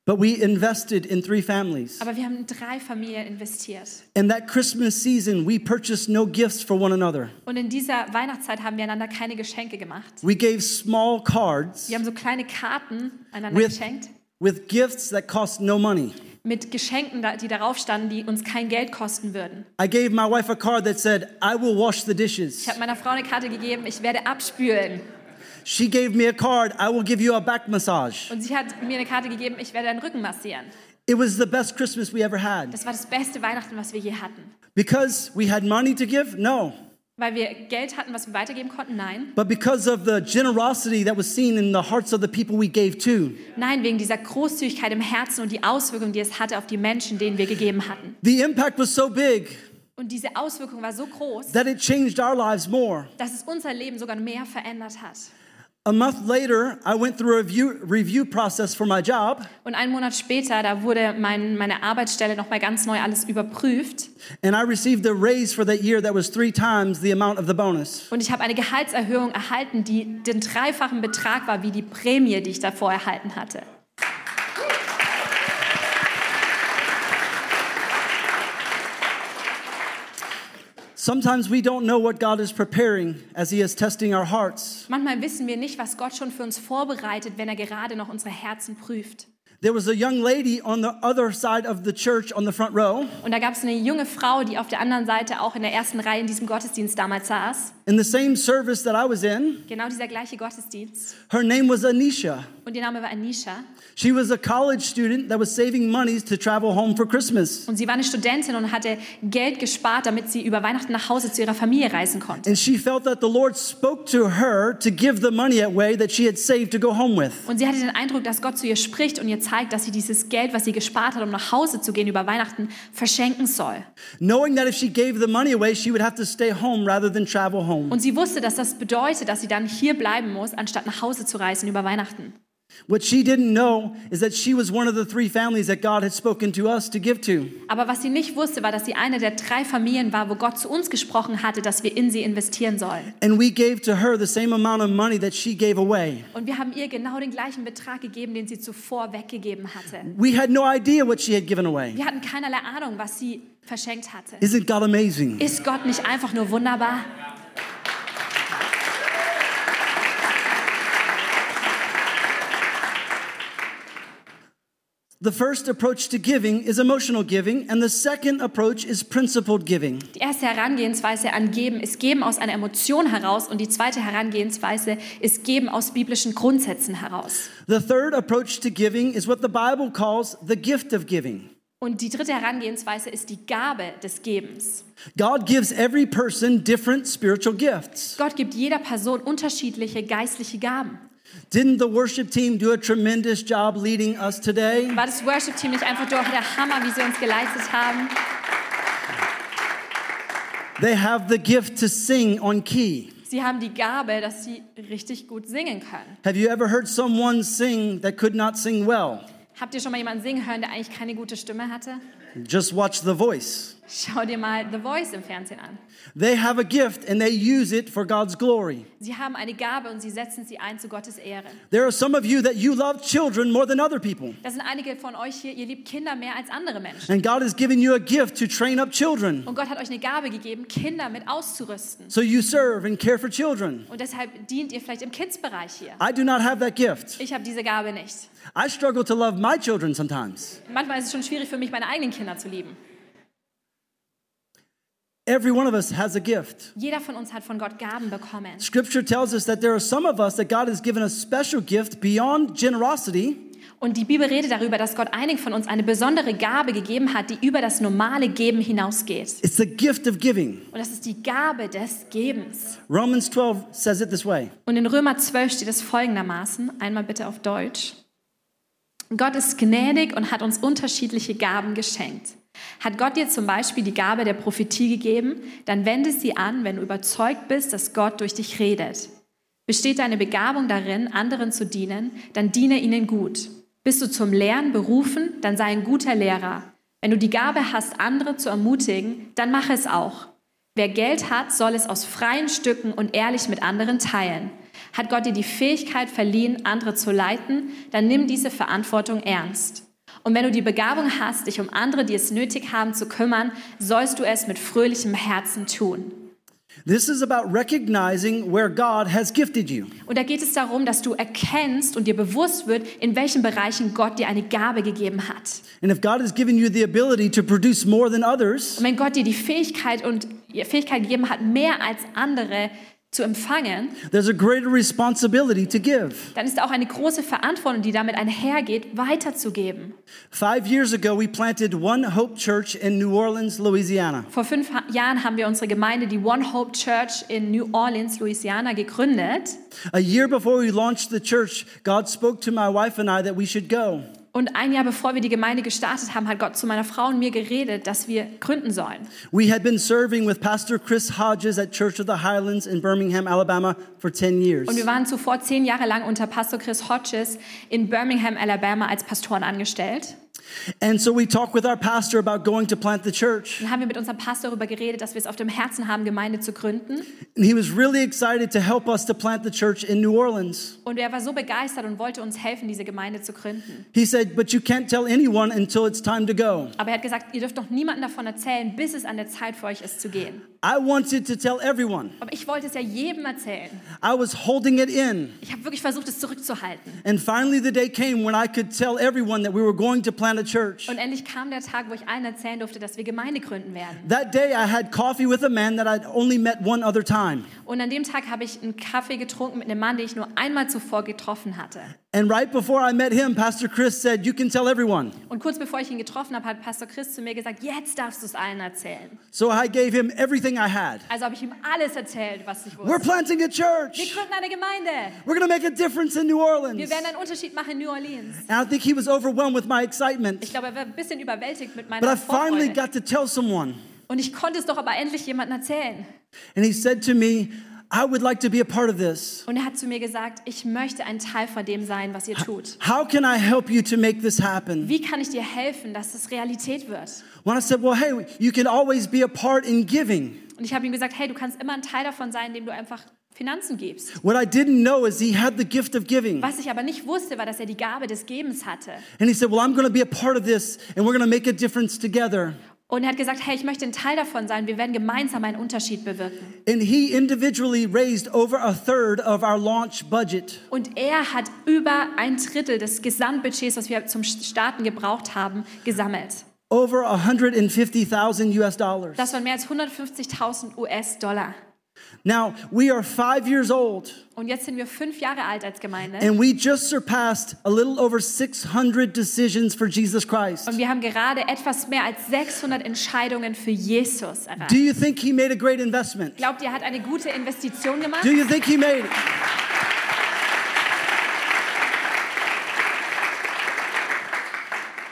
But we invested in three families. Aber wir haben in drei Familien investiert. In that Christmas season, we purchased no gifts for one another. Und in dieser Weihnachtszeit haben wir einander keine Geschenke gemacht. We gave small cards Wir haben so kleine Karten einander with, geschenkt with gifts that cost no money. Mit Geschenken, die darauf standen, die uns kein Geld kosten würden. I gave my wife a card that said, I will wash the dishes. Ich habe meiner Frau eine Karte gegeben, ich werde abspülen. She gave me a card, I will give you a back massage. Und sie hat mir eine Karte gegeben, ich werde deinen Rücken massieren. It was the best Christmas we ever had. Das war das beste Weihnachten, was wir je hatten. Because we had money to give? No. Weil wir Geld hatten, was wir weitergeben konnten? Nein. But because of the generosity that was seen in the hearts of the people we gave to. Nein, wegen dieser Großzügigkeit im Herzen und die Auswirkungen, die es hatte auf die Menschen, denen wir gegeben hatten. The impact was so big Und diese Auswirkung war so groß, that it changed our lives more. dass es unser Leben sogar mehr verändert hat. A month later, I went through a review, review process for my job, Und einen Monat später, da wurde mein, meine Arbeitsstelle nochmal ganz neu alles überprüft. and I received a raise for that year that was three times the amount of the bonus. Und ich habe eine Gehaltserhöhung erhalten, die den dreifachen Betrag war wie die Prämie, die ich davor erhalten hatte. Sometimes we don't know what God is preparing as He is testing our hearts. Manchmal wissen wir nicht, was Gott schon für uns vorbereitet, wenn er gerade noch unsere Herzen prüft. There was a young lady on the other side of the church on the front row. Und da gab es eine junge Frau, die auf der anderen Seite auch in der ersten Reihe in diesem Gottesdienst damals saß. In the same service that I was in, Genau dieser gleiche Gottesdienst. her name was Anisha. Und ihr Name war Anisha. She was a college student that was saving monies to travel home for Christmas. Und sie war eine Studentin und hatte Geld gespart, damit sie über Weihnachten nach Hause zu ihrer Familie reisen konnte. And she felt that the Lord spoke to her to give the money away that she had saved to go home with. Und sie hatte den Eindruck, dass Gott zu ihr spricht und ihr zeigt, dass sie dieses Geld, was sie gespart hat, um nach Hause zu gehen über Weihnachten, verschenken soll. Knowing that if she gave the money away, she would have to stay home rather than travel home. Und sie wusste, dass das bedeutet, dass sie dann hier bleiben muss, anstatt nach Hause zu reisen über Weihnachten. What she didn't know is that she was one of the three families that God had spoken to us to give to. Aber was sie nicht wusste, war, dass sie eine der drei Familien war, wo Gott zu uns gesprochen hatte, dass wir in sie investieren sollen. And we gave to her the same amount of money that she gave away. Und wir haben ihr genau den gleichen Betrag gegeben, den sie zuvor weggegeben hatte. We had no idea what she had given away. Wir hatten keinerlei Ahnung, was sie verschenkt hatte. Isn't God amazing? Ist Gott nicht einfach nur wunderbar? The first approach to giving is emotional giving, and the second approach is principled giving. Die erste Herangehensweise an Geben ist Geben aus einer Emotion heraus und die zweite Herangehensweise ist Geben aus biblischen Grundsätzen heraus. The third approach to giving is what the Bible calls the gift of giving. Und die dritte Herangehensweise ist die Gabe des Gebens. God gives every person different spiritual gifts. Gott gibt jeder Person unterschiedliche geistliche Gaben. Didn't the worship team do a tremendous job leading us today? War das Worship-Team nicht einfach doch der Hammer, wie sie uns geleitet haben? They have the gift to sing on key. Sie haben die Gabe, dass sie richtig gut singen können. Have you ever heard someone sing that could not sing well? Habt ihr schon mal jemanden singen hören, der eigentlich keine gute Stimme hatte? Just watch The Voice. Schau dir mal The Voice im Fernsehen an. They have a gift and they use it for God's glory. Sie haben eine Gabe und sie setzen sie ein zu Gottes Ehre. There are some of you that you love children more than other people. Das sind einige von euch hier, ihr liebt Kinder mehr als andere Menschen. And God has given you a gift to train up children. Und Gott hat euch eine Gabe gegeben, Kinder mit auszurüsten. So you serve and care for children. Und deshalb dient ihr vielleicht im Kids-Bereich hier. I do not have that gift. Ich habe diese Gabe nicht. I struggle to love my children sometimes. Manchmal ist es schon schwierig für mich, meine eigenen Kinder zu lieben. Every one of us has a gift. Jeder von uns hat von Gott Gaben bekommen. Scripture tells us that there are some of us that God has given a special gift beyond generosity. Und die Bibel redet darüber, dass Gott einigen von uns eine besondere Gabe gegeben hat, die über das normale Geben hinausgeht. It's the gift of giving. Und das ist die Gabe des Gebens. Romans 12 says it this way Und in Römer 12 steht es folgendermaßen, einmal bitte auf Deutsch. Gott ist gnädig und hat uns unterschiedliche Gaben geschenkt. Hat Gott dir zum Beispiel die Gabe der Prophetie gegeben, dann wende sie an, wenn du überzeugt bist, dass Gott durch dich redet. Besteht deine Begabung darin, anderen zu dienen, dann diene ihnen gut. Bist du zum Lehren berufen, dann sei ein guter Lehrer. Wenn du die Gabe hast, andere zu ermutigen, dann mach es auch. Wer Geld hat, soll es aus freien Stücken und ehrlich mit anderen teilen. Hat Gott dir die Fähigkeit verliehen, andere zu leiten, dann nimm diese Verantwortung ernst. Und wenn du die Begabung hast, dich um andere, die es nötig haben, zu kümmern, sollst du es mit fröhlichem Herzen tun. This is about recognizing where God has gifted you. Und da geht es darum, dass du erkennst und dir bewusst wird, in welchen Bereichen Gott dir eine Gabe gegeben hat. And if God has given you the ability to produce more than others, Und wenn Gott dir die Fähigkeit und die Fähigkeit gegeben hat, mehr als andere zu empfangen, there's a greater responsibility to give. dann ist auch eine große Verantwortung, die damit einhergeht, weiterzugeben. Five years ago, we planted One Hope Church in New Orleans, Louisiana. Vor fünf Jahren haben wir unsere Gemeinde, die One Hope Church in New Orleans, Louisiana, gegründet. A year before we launched the church, God spoke to my wife and I that we should go. Und ein Jahr bevor wir die Gemeinde gestartet haben, hat Gott zu meiner Frau und mir geredet, dass wir gründen sollen. We had been serving with Pastor Chris Hodges at Church of the Highlands in Birmingham, Alabama for 10 years. Und wir waren zuvor zehn Jahre lang unter Pastor Chris Hodges in Birmingham, Alabama, als Pastoren angestellt. And so we talked with our pastor about going to plant the church. Dann haben wir mit unserem Pastor darüber geredet, dass wir es auf dem Herzen haben, Gemeinde zu gründen. And he was really excited to help us to plant the church in New Orleans. Und er war so begeistert und wollte uns helfen, diese Gemeinde zu gründen. He said, But you can't tell anyone until it's time to go. Aber er hat gesagt, ihr dürft doch niemandem davon erzählen, bis es an der Zeit für euch ist zu gehen. I wanted to tell everyone. Aber ich wollte es ja jedem erzählen. I was holding it in. Ich habe wirklich versucht, es zurückzuhalten. And finally, the day came when I could tell everyone that we were going to plant a church. Und endlich kam der Tag, wo ich allen erzählen durfte, dass wir Gemeinde gründen werden. That day, I had coffee with a man that I'd only met one other time. Und an dem Tag habe ich einen Kaffee getrunken mit einem Mann, den ich nur einmal zuvor getroffen hatte. And right before I met him, Pastor Chris said, You can tell everyone. Und kurz bevor ich ihn getroffen habe, hat Pastor Chris zu mir gesagt, jetzt darfst du es allen erzählen. So I gave him everything I had. Also habe ich ihm alles erzählt, was ich We're wusste. planting a Wir church. gründen eine Gemeinde. We're going to make a difference in New Orleans. Wir werden einen Unterschied machen in New Orleans. And I think he was overwhelmed with my excitement. Ich glaube, er war ein bisschen überwältigt mit But meiner I finally got to tell someone. Und ich konnte es doch aber endlich jemandem erzählen. And he said to me, I would like to be a part of this. Und er hat zu mir gesagt, ich möchte ein Teil von dem sein, was ihr tut. How can I help you to make this happen? Wie kann ich dir helfen, dass es Realität wird? When I said, Well, hey, you can always be a part in giving. Und ich habe ihm gesagt, hey, du kannst immer ein Teil davon sein, indem du einfach Finanzen gibst. What I didn't know is he had the gift of giving. Was ich aber nicht wusste, war, dass er die Gabe des Gebens hatte. And he said, Well, I'm going to be a part of this and we're going to make a difference together. Und er hat gesagt, hey, ich möchte ein Teil davon sein. Wir werden gemeinsam einen Unterschied bewirken. And he individually raised over a third of our launch budget. Und er hat über ein Drittel des Gesamtbudgets, was wir zum Starten gebraucht haben, gesammelt. Over 150,000 US dollars. Das waren mehr als 150.000 US-Dollar. Now, we are five years old Und jetzt sind wir fünf Jahre alt als Gemeinde. and we just surpassed a little over 600 decisions for Jesus Christ. Und wir haben gerade etwas mehr als 600 Entscheidungen für Jesus erreicht. Do you think he made a great investment? Glaubt ihr, er hat eine gute Investition gemacht? Do you think he made it?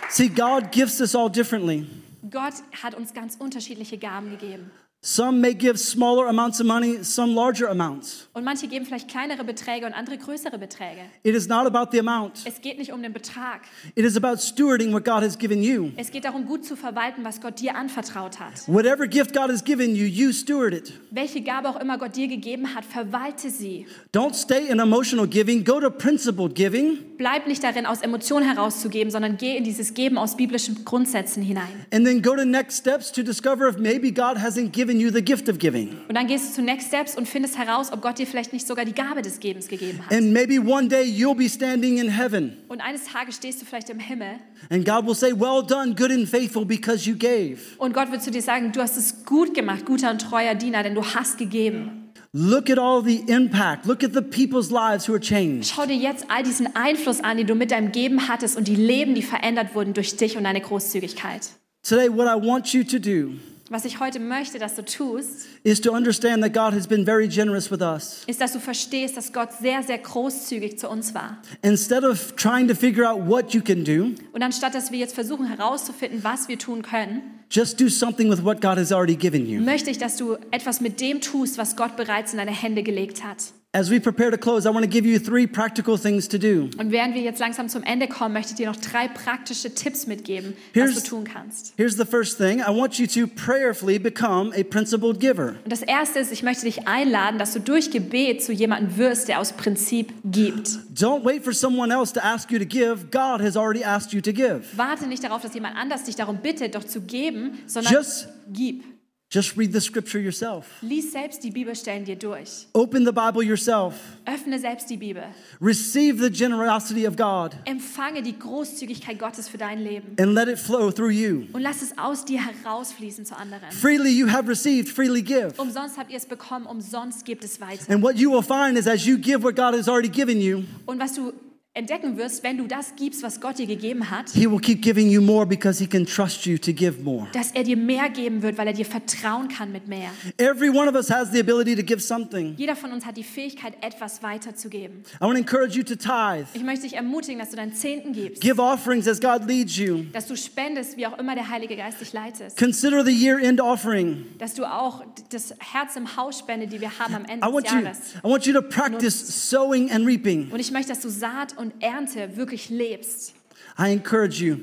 See, God gifts us all differently. Gott hat uns ganz unterschiedliche Gaben gegeben. Some may give smaller amounts of money, some larger amounts. Und manche geben vielleicht kleinere Beträge und andere größere Beträge. It is not about the amount, Es geht nicht um den Betrag. it is about stewarding what God has given you. Es geht darum, gut zu verwalten, was Gott dir anvertraut hat. Whatever gift God has given you, you steward it. Welche Gabe auch immer Gott dir gegeben hat, verwalte sie. Don't stay in emotional giving, go to principled giving, Bleib nicht darin, aus Emotionen herauszugeben, sondern geh in dieses Geben aus biblischen Grundsätzen hinein. and then go to next steps to discover if maybe God hasn't given you the gift of giving. Und dann gehst du zu Next Steps und findest heraus, ob Gott dir vielleicht nicht sogar die Gabe des Gebens gegeben hat. And maybe one day you'll be standing in heaven Und eines Tages stehst du vielleicht im Himmel and God will say, Well done, good and faithful, because you gave. und Gott wird zu dir sagen, du hast es gut gemacht, guter und treuer Diener, denn du hast gegeben. Look at all the impact. Look at the people's lives who are changed. Schau dir jetzt all diesen Einfluss an, den du mit deinem Geben hattest und die Leben, die verändert wurden durch dich und deine Großzügigkeit. Today, what I want you to do Was ich heute möchte, dass du tust, is to understand that God has been very generous with us. ist, dass du verstehst, dass Gott sehr, sehr großzügig zu uns war. Instead of trying to figure out what you can do, Und anstatt dass wir jetzt versuchen herauszufinden, was wir tun können, just do something with what God has already given you. möchte ich, dass du etwas mit dem tust, was Gott bereits in deine Hände gelegt hat. As we prepare to close, I want to give you three practical things to do. Und während wir jetzt langsam zum Ende kommen, möchte ich dir noch drei praktische Tipps mitgeben, Here's- was du tun kannst. Here's the first thing I want you to prayerfully become a principled giver. Und das erste ist, ich möchte dich einladen, dass du durch Gebet zu jemandem wirst, der aus Prinzip gibt. Don't wait for someone else to ask you to give. God has already asked you to give. Warte nicht darauf, dass jemand anders dich darum bittet, doch zu geben, sondern Just- gib. Just read the scripture yourself. Lies selbst die Bibelstellen dir durch. Open the Bible yourself. Öffne selbst die Bibel. Receive the generosity of God Empfange die Großzügigkeit Gottes für dein Leben. and let it flow through you. Und lass es aus dir herausfließen zu anderen. Freely you have received, freely give. Umsonst habt ihr es bekommen, umsonst gebt es weiter. And what you will find is as you give what God has already given you, Und was du entdecken wirst, wenn du das gibst, was Gott dir gegeben hat, He will keep giving you more because He can trust you to give more. dass er dir mehr geben wird, weil er dir vertrauen kann mit mehr. Every one of us has the ability to give something. Jeder von uns hat die Fähigkeit, etwas weiterzugeben. I want to encourage you to tithe, Ich möchte dich ermutigen, dass du deinen Zehnten gibst, give offerings as God leads you. dass du spendest, wie auch immer der Heilige Geist dich leitet, Consider the year end offering. dass du auch das Herz im Haus spende, die wir haben am Ende I des want you, Jahres. I want you to practice sowing and reaping. Und ich möchte, dass du Saat und Ernte wirklich lebst. I encourage you,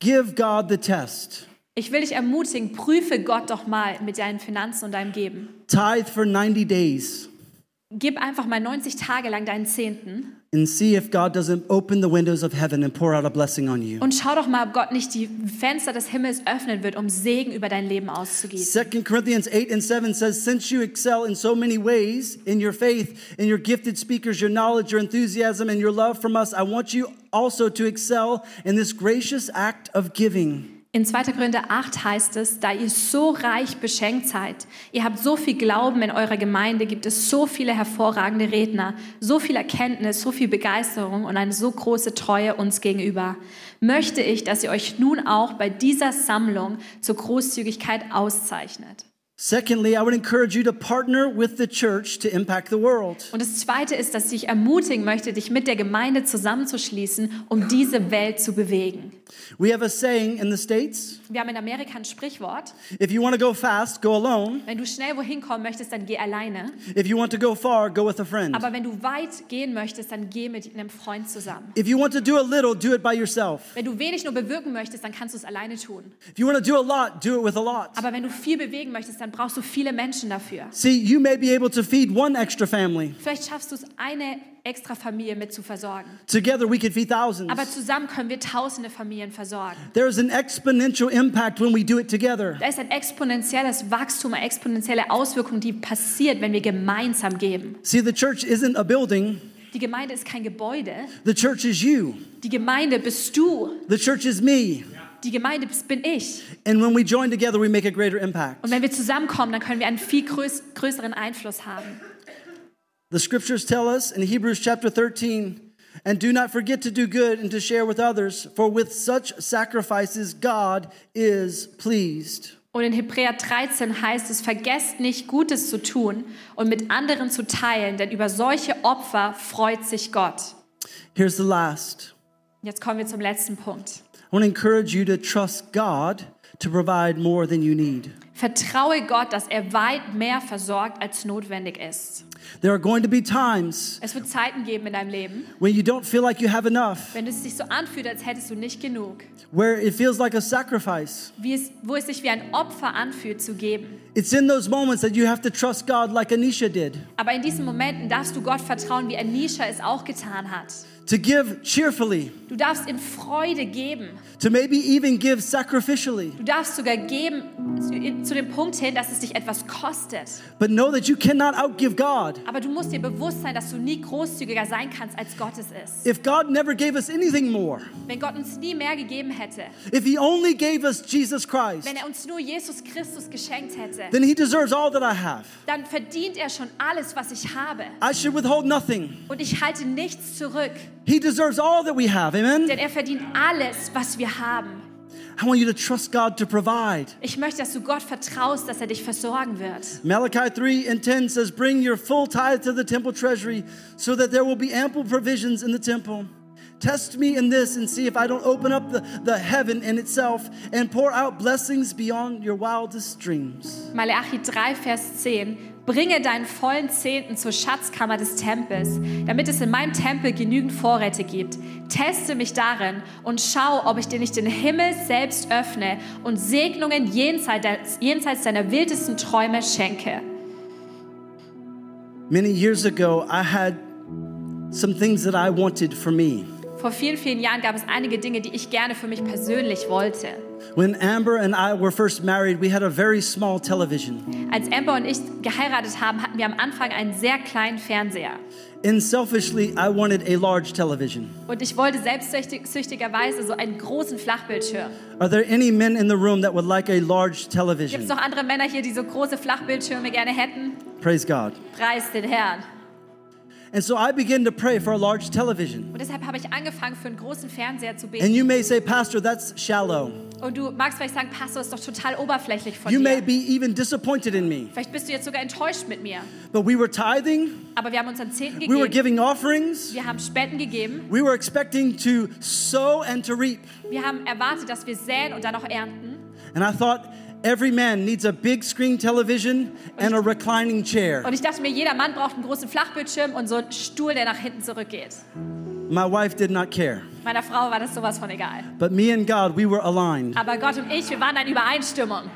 give God the test. Ich will dich ermutigen, prüfe Gott doch mal mit deinen Finanzen und deinem Geben. Tithe for 90 days. Gib einfach mal 90 Tage lang deinen Zehnten and see if God doesn't open the windows of heaven and pour out a blessing on you. und schau doch mal, ob Gott nicht die Fenster des Himmels öffnen wird, um Segen über dein Leben auszugießen. 2 Corinthians 8 and 7 says, Since you excel in so many ways in your faith, in your gifted speakers, your knowledge, your enthusiasm, and your love from us, I want you also to excel in this gracious act of giving. In 2. Korinther 8 heißt es, da ihr so reich beschenkt seid, ihr habt so viel Glauben in eurer Gemeinde, gibt es so viele hervorragende Redner, so viel Erkenntnis, so viel Begeisterung und eine so große Treue uns gegenüber. Möchte ich, dass ihr euch nun auch bei dieser Sammlung zur Großzügigkeit auszeichnet. Secondly, I would encourage you to partner with the church to impact the world. Und das Zweite ist, dass ich ermutigen möchte, dich mit der Gemeinde zusammenzuschließen, um diese Welt zu bewegen. We have a saying in the States Wir haben in Amerika ein Sprichwort, if you want to go fast, go alone. wenn du schnell wohin kommen möchtest, dann geh alleine. If you want to go far, go with a friend. Aber wenn du weit gehen möchtest, dann geh mit einem Freund zusammen. If you want to do a little, do it by yourself. Wenn du wenig nur bewirken möchtest, dann kannst du es alleine tun. If you want to do a lot, do it with a lot. Aber wenn du viel bewegen möchtest, dann brauchst du viele Menschen dafür. See, you may be able to feed one extra family. Vielleicht schaffst du es, eine extra Familie mit zu versorgen. Together, we could feed thousands. Aber zusammen können wir tausende Familien versorgen. There is an exponential impact when we do it together. Da ist ein exponentielles Wachstum, eine exponentielle Auswirkung, die passiert, wenn wir gemeinsam geben. See, the church isn't a building, Die Gemeinde ist kein Gebäude. the church is you. Die Gemeinde bist du. The church is me. Die Gemeinde bin ich. And when we join together, we make a greater impact. Und wenn wir zusammenkommen, dann können wir einen viel größ größeren Einfluss haben. The scriptures tell us in Hebrews chapter 13, and do not forget to do good and to share with others, for with such sacrifices God is pleased. Und in Hebräer 13 heißt es, vergesst nicht Gutes zu tun und mit anderen zu teilen, denn über solche Opfer freut sich Gott. Here's the last. Jetzt kommen wir zum letzten Punkt. I want to encourage you to trust God to provide more than you need. Vertraue Gott, dass er weit mehr versorgt, als notwendig ist. There are going to be times Es wird Zeiten geben in deinem Leben, when you don't feel like you have enough, wenn es sich so anfühlt, als hättest du nicht genug. where it feels like a sacrifice. Wie es, wo es sich wie ein Opfer anfühlt, zu geben. It's in those moments that you have to trust God like Anisha did, Aber in diesen Momenten darfst du Gott vertrauen, wie Anisha es auch getan hat. to give cheerfully, Du darfst in Freude geben. to maybe even give sacrificially. Du darfst sogar geben zu- zu dem Punkt hin, dass es dich etwas kostet. But know that you cannot outgive God. Aber du musst dir bewusst sein, dass du nie großzügiger sein kannst, als Gott es ist. If God never gave us anything more, Wenn Gott uns nie mehr gegeben hätte, if He only gave us Jesus Christ, wenn er uns nur Jesus Christus geschenkt hätte, then He deserves all that I have. dann verdient er schon alles, was ich habe. I should withhold nothing. Und ich halte nichts zurück, He deserves all that we have. Amen? denn er verdient alles, was wir haben. I want you to trust God to provide. Ich möchte, dass du Gott vertraust, dass er dich versorgen wird. Malachi 3 and 10 says, Bring your full tithe to the temple treasury so that there will be ample provisions in the temple. Test me in this and see if I don't open up the, the heaven in itself and pour out blessings beyond your wildest dreams. Malachi 3, Vers 10. Bringe deinen vollen Zehnten zur Schatzkammer des Tempels, damit es in meinem Tempel genügend Vorräte gibt. Teste mich darin und schau, ob ich dir nicht den Himmel selbst öffne und Segnungen jenseits, deiner wildesten Träume schenke. Many years ago, I had some things that I wanted for me. Vor vielen, vielen Jahren gab es einige Dinge, die ich gerne für mich persönlich wollte. When Amber and I were first married, we had a very small television. Als Amber und ich geheiratet haben, hatten wir am Anfang einen sehr kleinen Fernseher. And selfishly, I wanted a large television. Und ich wollte selbstsüchtigerweise so einen großen Flachbildschirm. Are there any men in the room that would like a large Gibt es television? noch andere Männer hier, die so große Flachbildschirme gerne hätten? Praise God. Preis den Herrn. And so I began to pray for a large television. Und deshalb habe ich angefangen, für einen großen Fernseher zu And beten. you may say, Pastor, that's shallow. Und du magst vielleicht sagen, Pastor, ist doch total oberflächlich von You may dir. be even disappointed in me. Vielleicht bist du jetzt sogar enttäuscht mit mir. But we were tithing, Aber wir haben uns an Zehnten we were gegeben. giving offerings, Wir haben Spenden gegeben. we were expecting to sow and to reap. Wir haben erwartet, dass wir säen und dann auch ernten. And I thought, every man needs a big screen television and a reclining chair. Und ich dachte mir, jeder Mann braucht einen großen Flachbildschirm und so einen Stuhl, der nach hinten zurückgeht. My wife did not care. Meiner Frau war das sowas von egal. But me and God, we were aligned. Aber Gott und ich, wir waren in Übereinstimmung.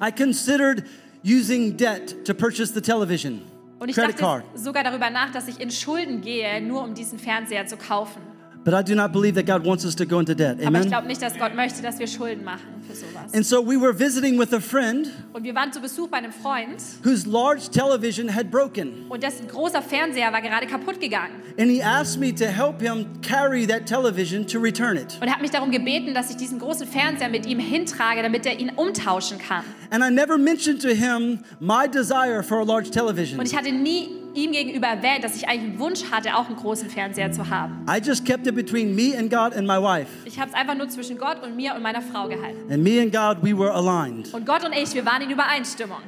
I considered using debt to purchase the television. Und ich credit dachte card. sogar darüber nach, dass ich in Schulden gehe, nur um diesen Fernseher zu kaufen. But I do not believe that God wants us to go into debt. Aber ich Amen. glaube nicht, dass Gott möchte, dass wir Schulden machen für sowas. And so we were visiting with a friend Und wir waren zu Besuch bei einem Freund whose large television had broken. und dessen großer Fernseher war gerade kaputt gegangen. And he asked me to help him carry that television to return it. Und er hat mich darum gebeten, dass ich diesen großen Fernseher mit ihm hintrage, damit er ihn umtauschen kann. And I never mentioned to him my desire for a large television. Und ich hatte nie ihm gegenüber erwähnt, dass ich eigentlich einen Wunsch hatte, auch einen großen Fernseher zu haben. I just kept it between me and God and my wife. Ich habe es einfach nur zwischen Gott und mir und meiner Frau gehalten. And me and God, we were aligned. Und Gott und ich, wir waren in Übereinstimmung.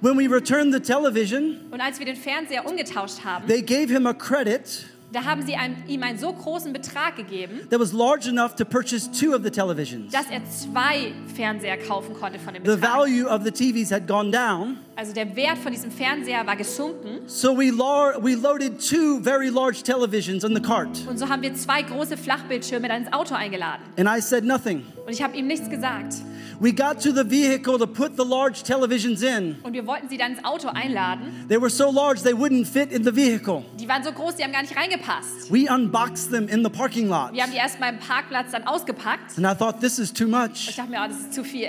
When we returned the television, Und als wir den Fernseher umgetauscht haben, they gave him a credit da haben sie einem, ihm einen so großen Betrag gegeben, that was large enough to purchase two of the televisions. dass er zwei Fernseher kaufen konnte von dem The Betrag. value of the TVs had gone down, Also der Wert von diesem Fernseher war gesunken. so we, lar- we loaded two very large televisions in the cart. Und so haben wir zwei große Flachbildschirme dann ins Auto eingeladen. And I said nothing. Und ich habe ihm nichts gesagt. We got to the vehicle to put the large televisions in. Und wir wollten sie dann ins Auto einladen. They were so large they wouldn't fit in the vehicle. Waren so groß, die haben gar nicht reingepasst. We unboxed them in the parking lot. Wir haben die erst mal im Parkplatz dann ausgepackt. And I thought, this is too Ich much. dachte mir, oh, das ist zu viel.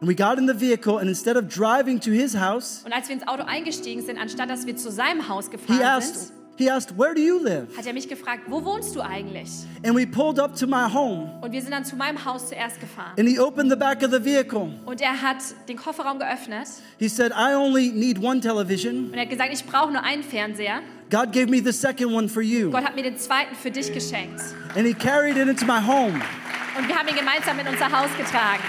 And we got in the vehicle, and instead of driving to his house, Und als wir ins Auto eingestiegen sind, anstatt dass wir zu seinem Haus he gefahren asked, sind, he asked, Where do you live? hat er mich gefragt, wo wohnst du eigentlich? And we pulled up to my home, Und wir sind dann zu meinem Haus zuerst gefahren. and he opened the back of the vehicle. Und er hat den Kofferraum geöffnet He said, I only need one television. und er hat gesagt, ich brauche nur einen Fernseher. God gave me the second one for you. Gott hat mir den zweiten für dich geschenkt. And he carried it into my home. Und wir haben ihn gemeinsam in unser Haus getragen.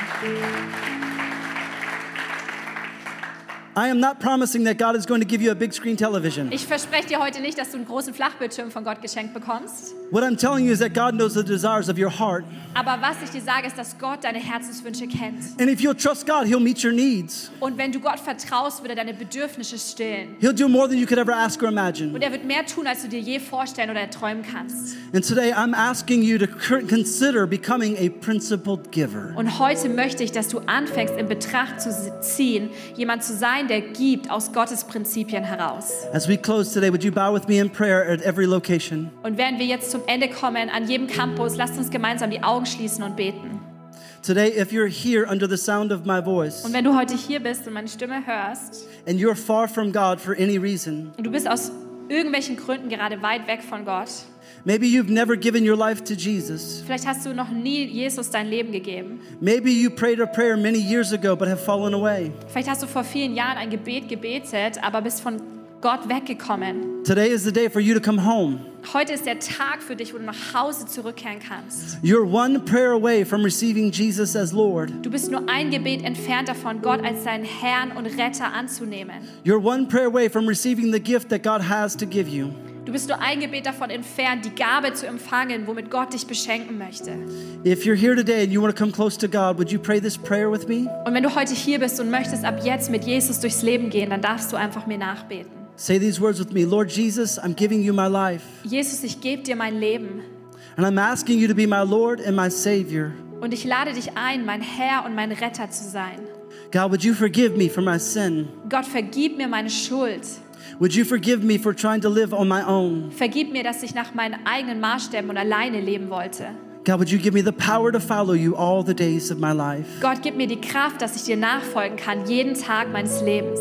I am not promising that God is going to give you a big screen television. Ich verspreche dir heute nicht, dass du einen großen Flachbildschirm von Gott geschenkt bekommst. What I'm telling you is that God knows the desires of your heart. Aber was ich dir sage, ist, dass Gott deine Herzenswünsche kennt. And if you'll trust God, He'll meet your needs. Und wenn du Gott vertraust, wird er deine Bedürfnisse stillen. He'll do more than you could ever ask or imagine. Und er wird mehr tun, als du dir je vorstellen oder erträumen kannst. And today I'm asking you to consider becoming a principled giver. Und heute möchte ich, dass du anfängst, in Betracht zu ziehen, jemand zu sein, der gibt aus Gottes Prinzipien heraus. As we close today, would you bow with me in prayer at every location? Und während wir jetzt zum Ende kommen, an jedem Campus, lasst uns gemeinsam die Augen schließen und beten. Today, if you're here under the sound of my voice Und wenn du heute hier bist und meine Stimme hörst and you're far from God for any reason, und du bist aus irgendwelchen Gründen gerade weit weg von Gott, maybe you've never given your life to Jesus. vielleicht hast du noch nie Jesus dein Leben gegeben. Maybe you prayed a prayer many years ago but have fallen away. Vielleicht hast du vor vielen Jahren ein Gebet gebetet, aber bist von Gott weggekommen. Today is the day for you to come home. Heute ist der Tag für dich, wo du nach Hause zurückkehren kannst. You're one prayer away from receiving Jesus as Lord. Du bist nur ein Gebet entfernt davon, Gott als deinen Herrn und Retter anzunehmen. You're one prayer away from receiving the gift that God has to give you. Du bist nur ein Gebet davon entfernt, die Gabe zu empfangen, womit Gott dich beschenken möchte. If you're here today and you want to come close to God, would you pray this prayer with me? Und wenn du heute hier bist und möchtest ab jetzt mit Jesus durchs Leben gehen, dann darfst du einfach mir nachbeten. Say these words with me Lord Jesus, I'm giving you my life, Jesus, ich gebe dir mein Leben and I'm asking you to be my Lord and my Savior. und ich lade dich ein, mein Herr und mein Retter zu sein. God, would you forgive me for my sin? Gott, vergib mir meine Schuld. Would you forgive me for trying to live on my own? Vergib mir, dass ich nach meinen eigenen Maßstäben und alleine leben wollte. God, would you give me the power to follow you all the days of my life? Gott, gib mir die Kraft, dass ich dir nachfolgen kann, jeden Tag meines Lebens.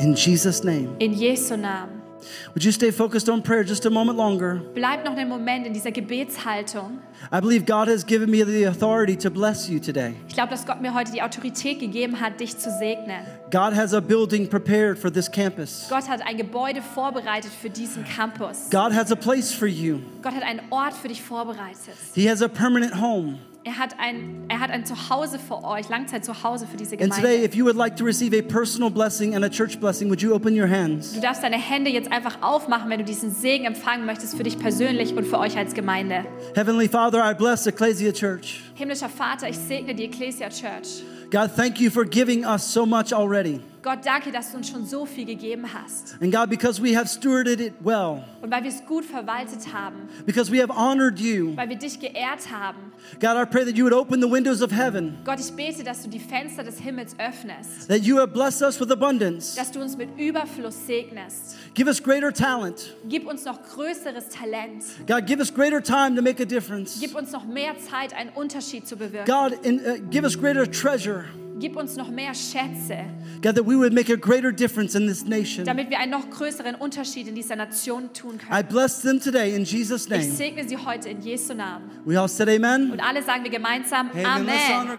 In Jesus' name. In Jesu Namen. Would you stay focused on prayer just a moment longer? Bleib noch einen Moment in dieser Gebetshaltung. I believe God has given me the authority to bless you today. Ich glaube, dass Gott mir heute die Autorität gegeben hat, dich zu segnen. God has a building prepared for this campus. Gott hat ein Gebäude vorbereitet für diesen Campus. God has a place for you. Gott hat einen Ort für dich vorbereitet. He has a permanent home. Er hat ein, er hat ein Zuhause für euch, Langzeit Zuhause für diese And today, Gemeinde. if you would like to receive a personal blessing and a church blessing, would you open your hands? Du darfst deine Hände jetzt einfach aufmachen, wenn du diesen Segen empfangen möchtest für dich persönlich und für euch als Gemeinde. Heavenly Father, I bless Ecclesia Church. Himmlischer Vater, ich segne die Ecclesia Church. God, thank you for giving us so much already. Gott, danke, dass du uns schon so viel gegeben hast. And God, because we have stewarded it well, Und weil wir es gut verwaltet haben, because we have honored you, weil wir dich geehrt haben. God, I pray that you would open the windows of heaven, Gott, ich bete, dass du die Fenster des Himmels öffnest, that you have blessed us with abundance. dass du uns mit Überfluss segnest. Give us greater talent. Gib uns noch größeres Talent. God, give us greater time to make a difference. Gib uns noch mehr Zeit, einen Unterschied zu bewirken. God, in, uh, give us greater treasure. Gib uns noch mehr Schätze, God, that we would make a greater difference in this nation. damit wir einen noch größeren Unterschied in dieser Nation tun I können. bless them today in Jesus' Ich name. segne sie heute in Jesu Namen. We all said amen. Und alle sagen wir gemeinsam Hey, Amen.